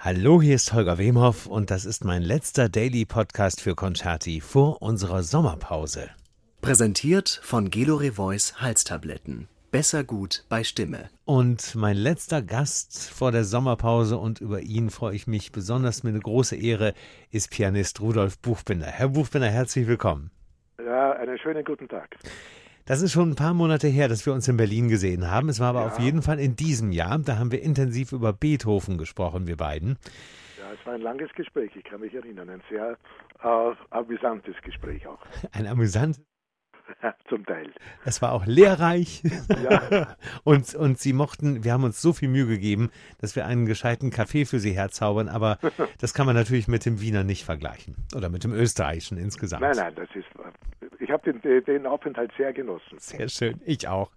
Hallo, hier ist Holger Wemhoff und das ist mein letzter Daily Podcast für Concerti vor unserer Sommerpause. Präsentiert von Gelore Voice Halstabletten. Besser gut bei Stimme. Und mein letzter Gast vor der Sommerpause und über ihn freue ich mich besonders mit eine große Ehre, ist Pianist Rudolf Buchbinder. Herr Buchbinder, herzlich willkommen. Ja, einen schönen guten Tag. Das ist schon ein paar Monate her, dass wir uns in Berlin gesehen haben. Es war aber ja. auf jeden Fall in diesem Jahr. Da haben wir intensiv über Beethoven gesprochen, wir beiden. Ja, es war ein langes Gespräch, ich kann mich erinnern. Ein sehr äh, amüsantes Gespräch auch. Ein amüsantes? Zum Teil. Es war auch lehrreich. Ja. und, und Sie mochten, wir haben uns so viel Mühe gegeben, dass wir einen gescheiten Kaffee für Sie herzaubern, aber das kann man natürlich mit dem Wiener nicht vergleichen. Oder mit dem Österreichischen insgesamt. Nein, nein, das ist ich habe den, den Aufenthalt sehr genossen. Sehr schön, ich auch.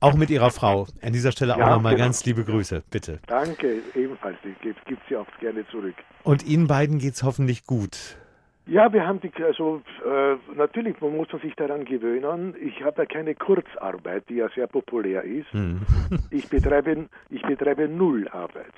Auch mit Ihrer Frau. An dieser Stelle ja, auch nochmal genau. ganz liebe Grüße, bitte. Danke, ebenfalls. Ich gebe sie auch gerne zurück. Und Ihnen beiden geht es hoffentlich gut. Ja, wir haben die, also äh, natürlich, man muss man sich daran gewöhnen. Ich habe ja keine Kurzarbeit, die ja sehr populär ist. Hm. ich betreibe, ich betreibe Nullarbeit.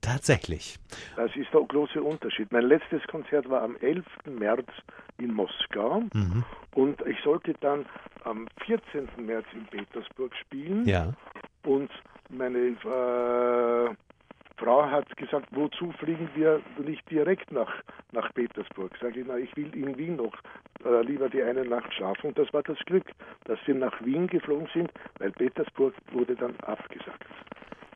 Tatsächlich. Das ist der große Unterschied. Mein letztes Konzert war am 11. März in Moskau mhm. und ich sollte dann am 14. März in Petersburg spielen. Ja. Und meine äh, Frau hat gesagt, wozu fliegen wir nicht direkt nach, nach Petersburg? Sage ich, na, ich will in Wien noch äh, lieber die eine Nacht schlafen. Und das war das Glück, dass wir nach Wien geflogen sind, weil Petersburg wurde dann abgesagt.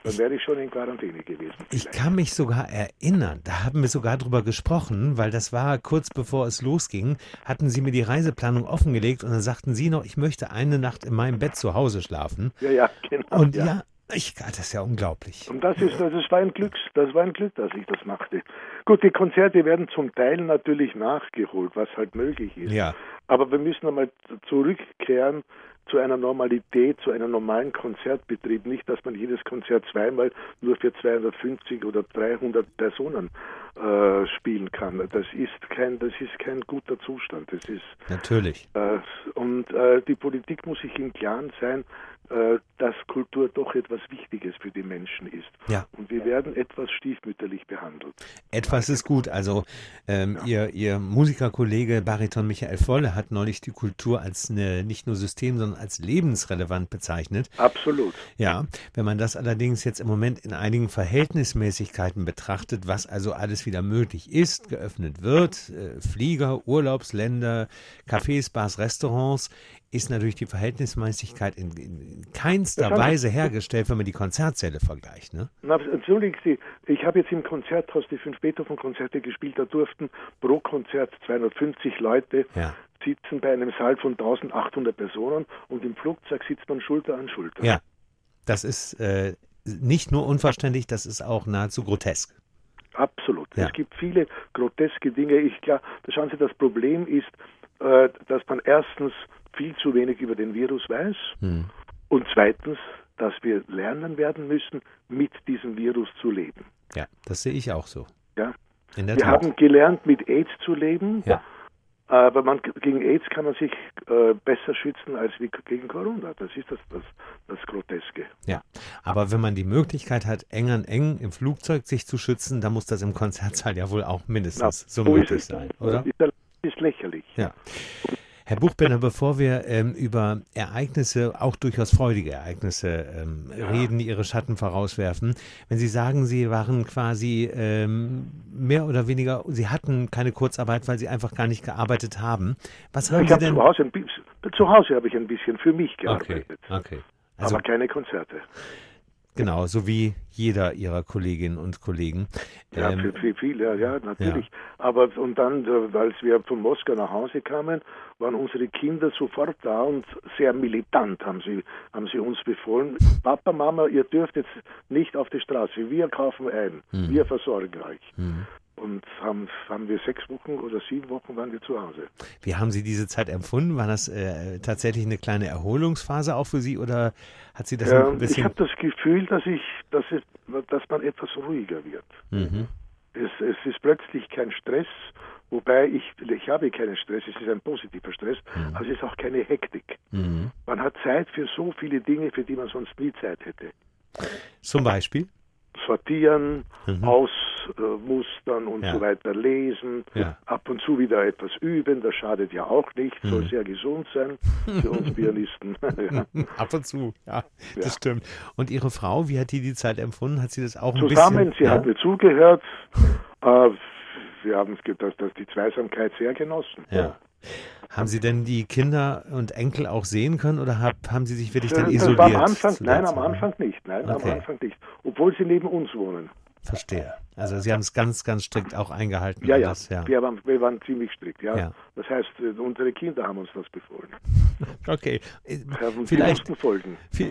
Dann wäre ich schon in Quarantäne gewesen. Vielleicht. Ich kann mich sogar erinnern, da haben wir sogar drüber gesprochen, weil das war kurz bevor es losging, hatten Sie mir die Reiseplanung offengelegt und dann sagten Sie noch, ich möchte eine Nacht in meinem Bett zu Hause schlafen. Ja, ja, genau. Und ja, ja ich, das ist ja unglaublich. Und das ist, das war ein Glück, das war ein Glück, dass ich das machte. Gut, die Konzerte werden zum Teil natürlich nachgeholt, was halt möglich ist. Ja. Aber wir müssen einmal zurückkehren zu einer Normalität, zu einem normalen Konzertbetrieb. Nicht, dass man jedes Konzert zweimal nur für 250 oder 300 Personen äh, spielen kann. Das ist kein, das ist kein guter Zustand. Das ist natürlich. Äh, und äh, die Politik muss sich im Klaren sein, dass Kultur doch etwas Wichtiges für die Menschen ist. Ja. Und wir werden etwas stiefmütterlich behandelt. Etwas ist gut. Also ähm, ja. ihr, ihr Musikerkollege Bariton Michael Volle hat neulich die Kultur als eine, nicht nur System, sondern als lebensrelevant bezeichnet. Absolut. Ja, wenn man das allerdings jetzt im Moment in einigen Verhältnismäßigkeiten betrachtet, was also alles wieder möglich ist, geöffnet wird, äh, Flieger, Urlaubsländer, Cafés, Bars, Restaurants, ist natürlich die Verhältnismäßigkeit in, in keinster Weise hergestellt, wenn man die Konzertsäle vergleicht. Ne? Na, entschuldigen Sie, ich habe jetzt im Konzerthaus die fünf Beethoven-Konzerte gespielt, da durften pro Konzert 250 Leute ja. sitzen bei einem Saal von 1800 Personen und im Flugzeug sitzt man Schulter an Schulter. Ja, das ist äh, nicht nur unverständlich, das ist auch nahezu grotesk. Absolut. Ja. Es gibt viele groteske Dinge. Ich glaube, schauen Sie, das Problem ist, äh, dass man erstens viel zu wenig über den Virus weiß hm. und zweitens, dass wir lernen werden müssen, mit diesem Virus zu leben. Ja, das sehe ich auch so. Ja. wir Tat. haben gelernt, mit AIDS zu leben. Ja. Aber man, gegen AIDS kann man sich äh, besser schützen als gegen Corona. Das ist das, das, das Groteske. Ja, aber wenn man die Möglichkeit hat, eng an eng im Flugzeug sich zu schützen, dann muss das im Konzertsaal ja wohl auch mindestens Na, so, so möglich sein, oder? Das ist lächerlich. Ja. Herr Buchbinder, bevor wir ähm, über Ereignisse, auch durchaus freudige Ereignisse ähm, ja. reden, die ihre Schatten vorauswerfen, wenn Sie sagen, Sie waren quasi ähm, mehr oder weniger, Sie hatten keine Kurzarbeit, weil Sie einfach gar nicht gearbeitet haben. Was ja, haben Sie denn? Zu Hause, zu Hause habe ich ein bisschen für mich gearbeitet. Okay, okay. Also, aber keine Konzerte. Genau, so wie jeder ihrer Kolleginnen und Kollegen. Ja, ähm, für, viele, ja, natürlich. Ja. Aber und dann, äh, als wir von Moskau nach Hause kamen, waren unsere Kinder sofort da und sehr militant haben sie, haben sie uns befohlen. Papa, Mama, ihr dürft jetzt nicht auf die Straße. Wir kaufen ein. Mhm. Wir versorgen euch. Mhm. Und haben, haben wir sechs Wochen oder sieben Wochen waren wir zu Hause. Wie haben Sie diese Zeit empfunden? War das äh, tatsächlich eine kleine Erholungsphase auch für Sie oder hat Sie das ja, ein bisschen? Ich habe das Gefühl, dass ich, dass, es, dass man etwas ruhiger wird. Mhm. Es, es ist plötzlich kein Stress, wobei ich, ich habe keinen Stress, es ist ein positiver Stress, mhm. aber es ist auch keine Hektik. Mhm. Man hat Zeit für so viele Dinge, für die man sonst nie Zeit hätte. Zum Beispiel? Sortieren, mhm. aus, Mustern und ja. so weiter lesen, ja. ab und zu wieder etwas üben, das schadet ja auch nicht, soll mhm. sehr gesund sein für uns Pianisten. ja. Ab und zu, ja, das stimmt. Und Ihre Frau, wie hat die die Zeit empfunden? Hat sie das auch ein Zusammen, bisschen? sie hat mir zugehört. Äh, wir haben das, das, die Zweisamkeit sehr genossen. Ja. Haben Sie denn die Kinder und Enkel auch sehen können oder hab, haben Sie sich wirklich dann isoliert? Am Anfang, nein, am Anfang nicht. Nein, okay. am Anfang nicht. Obwohl sie neben uns wohnen. Verstehe. Also Sie haben es ganz, ganz strikt auch eingehalten. Ja, ja. ja. Wir, waren, wir waren ziemlich strikt, ja. ja. Das heißt, äh, unsere Kinder haben uns das befohlen. Okay. Vielleicht,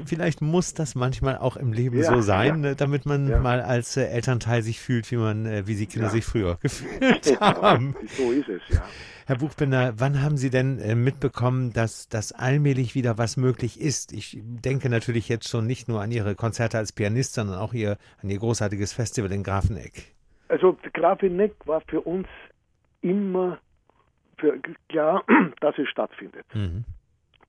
vielleicht muss das manchmal auch im Leben ja, so sein, ne, damit man mal als äh, Elternteil sich fühlt, wie man, äh, wie die Kinder sich früher gefühlt haben. So ist es, ja. Herr Buchbinder, wann haben Sie denn äh, mitbekommen, dass das allmählich wieder was möglich ist? Ich denke natürlich jetzt schon nicht nur an Ihre Konzerte als Pianist, sondern auch ihr, an Ihr großartiges Festival in Grafeneck. Also Grafeneck war für uns immer für, klar, dass es stattfindet. Mhm.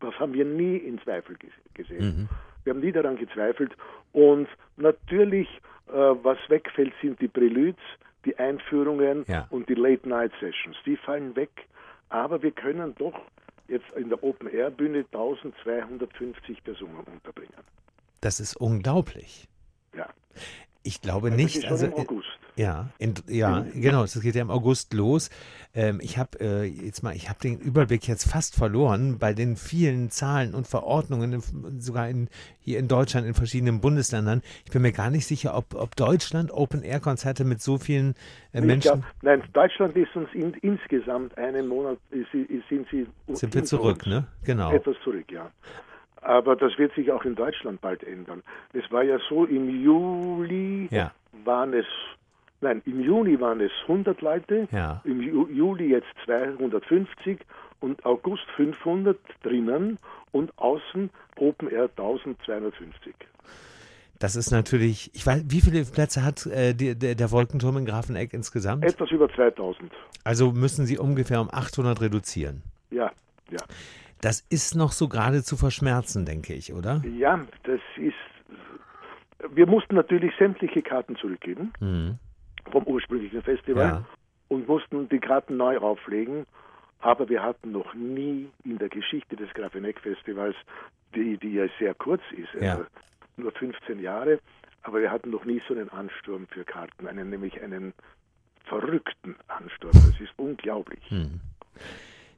Das haben wir nie in Zweifel gesehen. Mhm. Wir haben nie daran gezweifelt. Und natürlich, äh, was wegfällt, sind die Preludes, die Einführungen ja. und die Late-Night-Sessions. Die fallen weg. Aber wir können doch jetzt in der Open-Air-Bühne 1250 Personen unterbringen. Das ist unglaublich. Ja. Ich glaube also nicht. also im August. Ja, in, ja, genau. Es geht ja im August los. Ähm, ich habe äh, jetzt mal, ich habe den Überblick jetzt fast verloren bei den vielen Zahlen und Verordnungen, sogar in, hier in Deutschland in verschiedenen Bundesländern. Ich bin mir gar nicht sicher, ob, ob Deutschland Open-Air-Konzerte mit so vielen äh, Menschen. Glaub, nein, Deutschland ist uns in, insgesamt einen Monat ist, sind sie. Sind wir zurück, ne? Genau. Etwas zurück, ja. Aber das wird sich auch in Deutschland bald ändern. Es war ja so, im Juli ja. waren es, nein, im Juni waren es 100 Leute, ja. im Ju Juli jetzt 250 und August 500 drinnen und außen Open Air 1250. Das ist natürlich, ich weiß, wie viele Plätze hat äh, die, der, der, Wolkenturm in Grafeneck insgesamt? Etwas über 2000. Also müssen Sie ungefähr um 800 reduzieren. Ja, ja. Das ist noch so gerade zu verschmerzen, denke ich, oder? Ja, das ist. Wir mussten natürlich sämtliche Karten zurückgeben mhm. vom ursprünglichen Festival ja. und mussten die Karten neu auflegen. Aber wir hatten noch nie in der Geschichte des Grafeneck-Festivals, die, die ja sehr kurz ist, ja. äh, nur 15 Jahre, aber wir hatten noch nie so einen Ansturm für Karten, einen, nämlich einen verrückten Ansturm. Das ist unglaublich. Mhm.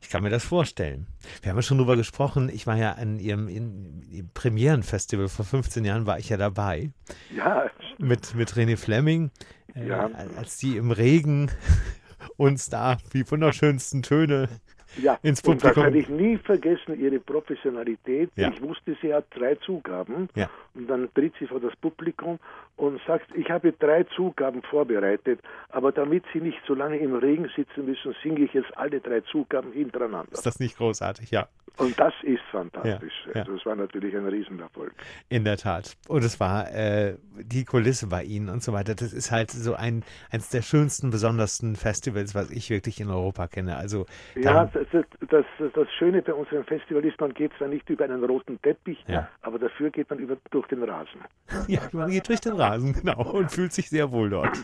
Ich kann mir das vorstellen. Wir haben ja schon drüber gesprochen. Ich war ja an ihrem, ihrem Premierenfestival vor 15 Jahren, war ich ja dabei. Ja. Mit, mit René Fleming. Äh, ja. Als die im Regen uns da die wunderschönsten Töne ja, ins Publikum. Und das werde ich nie vergessen, ihre Professionalität. Ja. Ich wusste, sie hat drei Zugaben. Ja. Und dann tritt sie vor das Publikum und sagt, ich habe drei Zugaben vorbereitet, aber damit Sie nicht so lange im Regen sitzen müssen, singe ich jetzt alle drei Zugaben hintereinander. Ist das nicht großartig, ja. Und das ist fantastisch. Ja, ja. Das war natürlich ein Riesenerfolg. In der Tat. Und es war äh, die Kulisse bei Ihnen und so weiter. Das ist halt so ein eines der schönsten, besondersten Festivals, was ich wirklich in Europa kenne. Also ja, das, das, das, Schöne bei unserem Festival ist, man geht zwar nicht über einen roten Teppich, ja. aber dafür geht man über, durch den Rasen. Ja, man geht durch den Rasen, genau, und fühlt sich sehr wohl dort.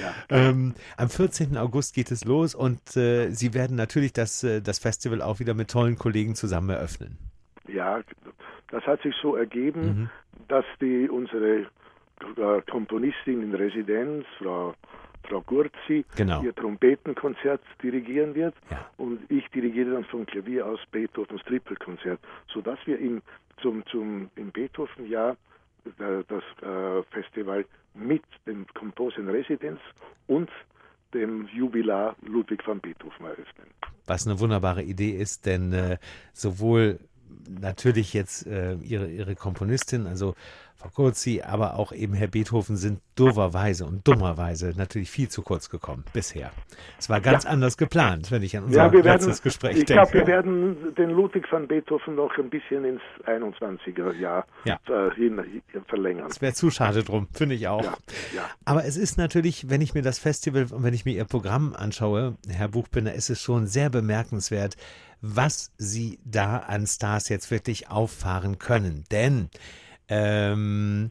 Ja. Ähm, am 14. August geht es los und äh, Sie werden natürlich das, äh, das Festival auch wieder mit tollen Kollegen zusammen eröffnen. Ja, das hat sich so ergeben, mhm. dass die unsere äh, Komponistin in Residenz, Frau Frau Gurzi genau. ihr Trompetenkonzert dirigieren wird ja. und ich dirigiere dann vom Klavier aus Beethovens Trippelkonzert, sodass wir im, zum, zum, im Beethoven-Jahr äh, das äh, Festival mit dem Composer in Residenz und dem Jubilar Ludwig van Beethoven eröffnen. Was eine wunderbare Idee ist, denn äh, sowohl natürlich jetzt äh, ihre, ihre Komponistin, also Frau Kurzi, aber auch eben Herr Beethoven sind dooferweise und dummerweise natürlich viel zu kurz gekommen bisher. Es war ganz ja. anders geplant, wenn ich an unser ja, letztes werden, Gespräch ich denke. Ich glaube, wir werden den Ludwig van Beethoven noch ein bisschen ins 21er Jahr ja. Äh, hin, verlängern. Es wäre zu schade drum, finde ich auch. Aber es ist natürlich, wenn ich mir das Festival und wenn ich mir Ihr Programm anschaue, Herr Buchbinder, ist es schon sehr bemerkenswert, was Sie da an Stars jetzt wirklich auffahren können. Denn ähm,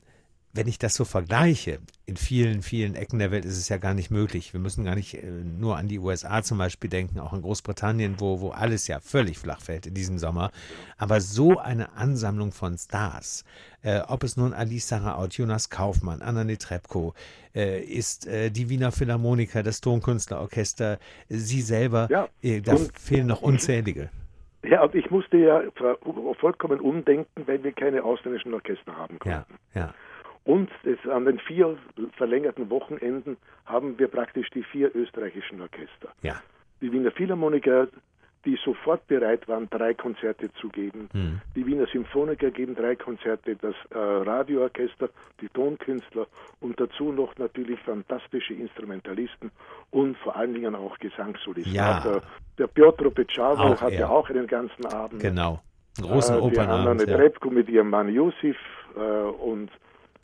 wenn ich das so vergleiche, in vielen, vielen Ecken der Welt ist es ja gar nicht möglich. Wir müssen gar nicht äh, nur an die USA zum Beispiel denken, auch in Großbritannien, wo, wo alles ja völlig flach fällt in diesem Sommer. Aber so eine Ansammlung von Stars, äh, ob es nun Alice Saraut, Jonas Kaufmann, Anna Netrebko äh, ist, äh, die Wiener Philharmoniker, das Tonkünstlerorchester, Sie selber, ja, äh, da fehlen noch unzählige. Ja, und ich musste ja vollkommen umdenken, weil wir keine ausländischen Orchester haben konnten. Ja, ja. Und es, an den vier verlängerten Wochenenden haben wir praktisch die vier österreichischen Orchester. Ja. Die Wiener Philharmoniker, die sofort bereit waren, drei Konzerte zu geben. Hm. Die Wiener Symphoniker geben drei Konzerte, das äh, Radioorchester, die Tonkünstler und dazu noch natürlich fantastische Instrumentalisten und vor allen Dingen auch Gesangssolisten. Ja. Der, der Piotr Pecavo hat ja auch einen ganzen Abend. Genau. Einen großen äh, Opernabend. Wir haben eine ja. Mit ihrem Mann Yusuf äh, und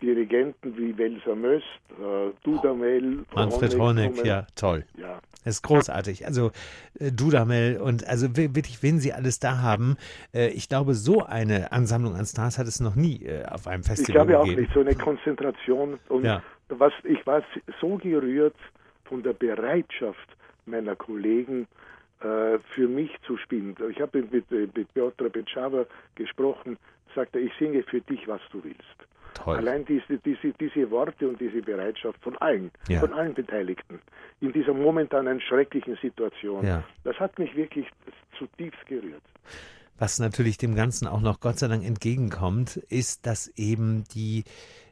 Dirigenten wie Welser Möst, äh, Dudamel, Manfred Honeck, ja, toll. Ja. Das ist großartig. Also äh, Dudamel und also wirklich, wen sie alles da haben. Äh, ich glaube, so eine Ansammlung an Stars hat es noch nie äh, auf einem Festival gegeben. Ich glaube gegeben. auch nicht, so eine Konzentration. Und ja. was, ich war so gerührt von der Bereitschaft meiner Kollegen, äh, für mich zu spielen. Ich habe mit, mit Piotr Becava gesprochen, sagte, ich singe für dich, was du willst. Toll. Allein diese, diese, diese Worte und diese Bereitschaft von allen, Ja. von allen Beteiligten in dieser momentanen schrecklichen Situation, Ja. das hat mich wirklich zutiefst gerührt. Was natürlich dem Ganzen auch noch Gott sei Dank entgegenkommt, ist, dass eben die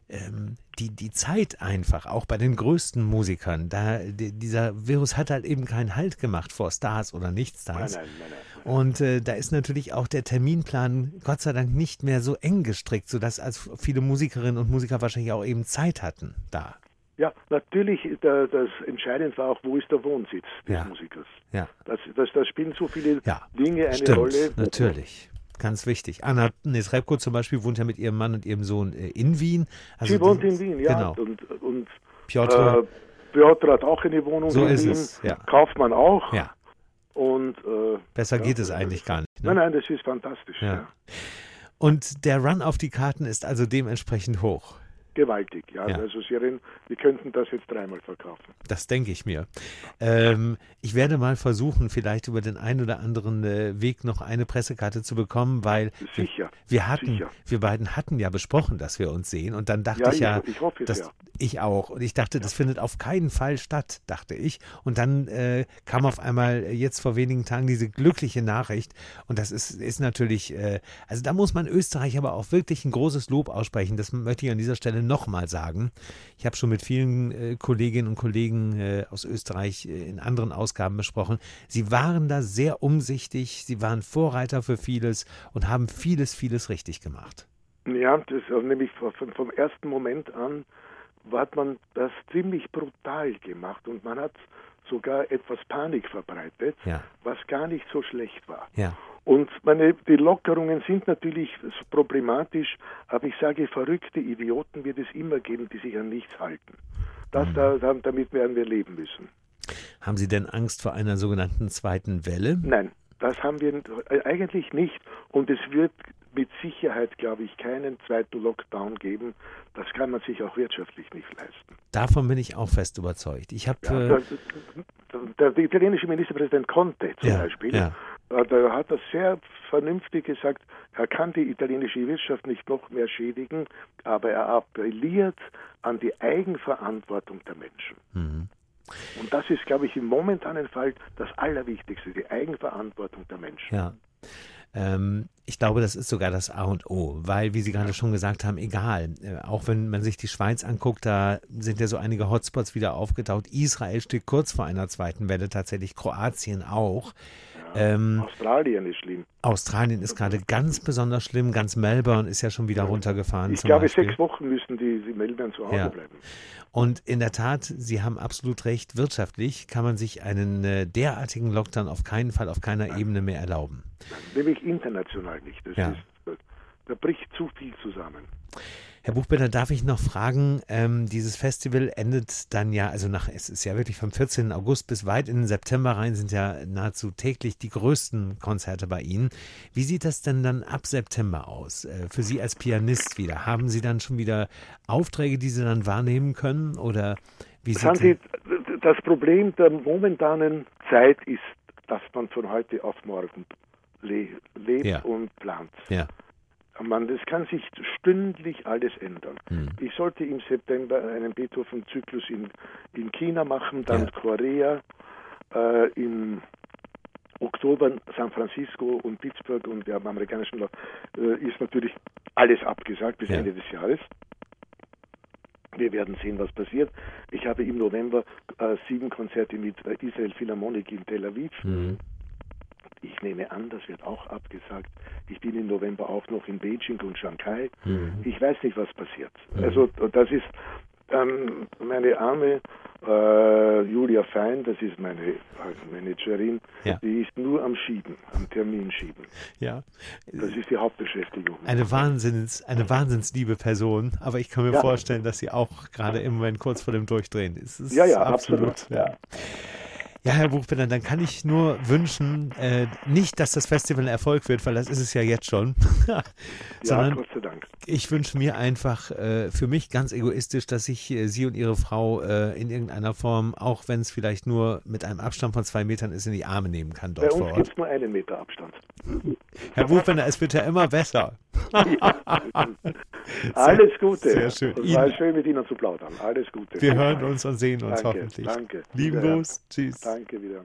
ähm, die, die Zeit einfach, auch bei den größten Musikern, da die, dieser Virus hat halt eben keinen Halt gemacht vor Stars oder Nicht-Stars. Nein, nein, nein. Und äh, da ist natürlich auch der Terminplan Gott sei Dank nicht mehr so eng gestrickt, sodass als viele Musikerinnen und Musiker wahrscheinlich auch eben Zeit hatten da. Ja, natürlich, da, das Entscheidende war auch, wo ist der Wohnsitz des Ja. Musikers. Ja, Das, das, das spielen so viele ja. Dinge eine Stimmt, Rolle. natürlich. Ganz wichtig. Anna Nesrebko zum Beispiel wohnt ja mit ihrem Mann und ihrem Sohn äh, in Wien. Also Sie wohnt in Wien, ja. Genau. Und, und Piotr, äh, Piotr hat auch eine Wohnung So in ist Wien. es, ja. Kaufmann auch. ja, Und äh, besser ja, geht es eigentlich gar nicht. Nein, Ne? nein, das ist fantastisch. Ja. Ja. Und der Run auf die Karten ist also dementsprechend hoch. Gewaltig, ja. Ja. Also Sie, reden, Sie könnten das jetzt dreimal verkaufen. Das denke ich mir. Ähm, ich werde mal versuchen, vielleicht über den einen oder anderen äh, Weg noch eine Pressekarte zu bekommen, weil wir, Sicher. wir hatten, Sicher. wir beiden hatten ja besprochen, dass wir uns sehen. Und dann dachte Ja, ich ja, ich, hoffe es das, ja. ich auch. Und ich dachte, das findet auf keinen Fall statt, dachte ich. Und dann äh, kam auf einmal jetzt vor wenigen Tagen diese glückliche Nachricht. Und das ist, ist natürlich, äh, also da muss man Österreich aber auch wirklich ein großes Lob aussprechen. Das möchte ich an dieser Stelle nochmal sagen. Ich habe schon mit vielen äh, Kolleginnen und Kollegen äh, aus Österreich äh, in anderen Ausgaben besprochen. Sie waren da sehr umsichtig, sie waren Vorreiter für vieles und haben vieles, vieles richtig gemacht. Ja, das äh, nämlich von, vom ersten Moment an hat man das ziemlich brutal gemacht und man hat sogar etwas Panik verbreitet, Ja. was gar nicht so schlecht war. Ja. Und meine, die Lockerungen sind natürlich problematisch, aber ich sage, verrückte Idioten wird es immer geben, die sich an nichts halten. Das, da, da, damit werden wir leben müssen. Haben Sie denn Angst vor einer sogenannten zweiten Welle? Nein, das haben wir eigentlich nicht. Und es wird mit Sicherheit, glaube ich, keinen zweiten Lockdown geben. Das kann man sich auch wirtschaftlich nicht leisten. Davon bin ich auch fest überzeugt. Ich habe Ja, äh, der, der, der italienische Ministerpräsident Conte zum Ja, Beispiel, ja. Äh, der hat das sehr vernünftig gesagt, er kann die italienische Wirtschaft nicht noch mehr schädigen, aber er appelliert an die Eigenverantwortung der Menschen. mhm. Und das ist, glaube ich, im momentanen Fall das Allerwichtigste, die Eigenverantwortung der Menschen. ja. Ähm, ich glaube, das ist sogar das A und O, weil, wie Sie gerade schon gesagt haben, egal, äh, auch wenn man sich die Schweiz anguckt, da sind ja so einige Hotspots wieder aufgetaucht. Israel steht kurz vor einer zweiten Welle, tatsächlich Kroatien auch. Ähm, Australien ist schlimm. Australien ist gerade ganz besonders schlimm, ganz Melbourne ist ja schon wieder runtergefahren. Ich glaube, Beispiel. sechs Wochen müssen die, die Melbourne zu Hause Ja. bleiben. Und in der Tat, Sie haben absolut recht, wirtschaftlich kann man sich einen äh, derartigen Lockdown auf keinen Fall auf keiner Ebene mehr erlauben. Nämlich international nicht. Das Ja. ist, da bricht zu viel zusammen. Herr Buchbinder, darf ich noch fragen, ähm, dieses Festival endet dann ja, also nach, es ist ja wirklich vom 14. August bis weit in den September rein, sind ja nahezu täglich die größten Konzerte bei Ihnen. Wie sieht das denn dann ab September aus? Äh, für Sie als Pianist wieder? Haben Sie dann schon wieder Aufträge, die Sie dann wahrnehmen können? Oder wie sieht Sie, das Problem der momentanen Zeit ist, dass man von heute auf morgen le lebt ja. und plant. Ja. Man, das kann sich stündlich alles ändern. Hm. Ich sollte im September einen Beethoven-Zyklus in, in China machen, dann ja. Korea, äh, im Oktober San Francisco und Pittsburgh und der amerikanischen äh, ist natürlich alles abgesagt bis ja. Ende des Jahres. Wir werden sehen, was passiert. Ich habe im November äh, sieben Konzerte mit äh, Israel Philharmonic in Tel Aviv. Mhm. Ich nehme an, das wird auch abgesagt. Ich bin im November auch noch in Beijing und Shanghai. Mhm. Ich weiß nicht, was passiert. Mhm. Also das ist ähm, meine arme äh, Julia Fein, das ist meine Managerin, ja. die ist nur am Schieben, am Termin schieben. Ja. Das ist die Hauptbeschäftigung. Eine Wahnsinns, eine wahnsinnsliebe Person, aber ich kann mir ja. vorstellen, dass sie auch gerade im Moment kurz vor dem Durchdrehen ist. ist ja, ja, absolut. absolut. Ja. Ja, Herr Buchbinder, dann kann ich nur wünschen, äh, nicht, dass das Festival ein Erfolg wird, weil das ist es ja jetzt schon. Sondern ja, Gott sei Dank. Ich wünsche mir einfach äh, für mich ganz egoistisch, dass ich äh, Sie und Ihre Frau äh, in irgendeiner Form, auch wenn es vielleicht nur mit einem Abstand von zwei Metern ist, in die Arme nehmen kann dort Bei uns gibt es nur einen Meter Abstand. Herr Buchbinder, es wird ja immer besser. Alles Gute. Sehr schön. Es war schön, mit Ihnen zu plaudern. Alles Gute. Wir hören uns und sehen uns Danke, hoffentlich. Danke. Lieben Gruß. Tschüss. Danke wieder.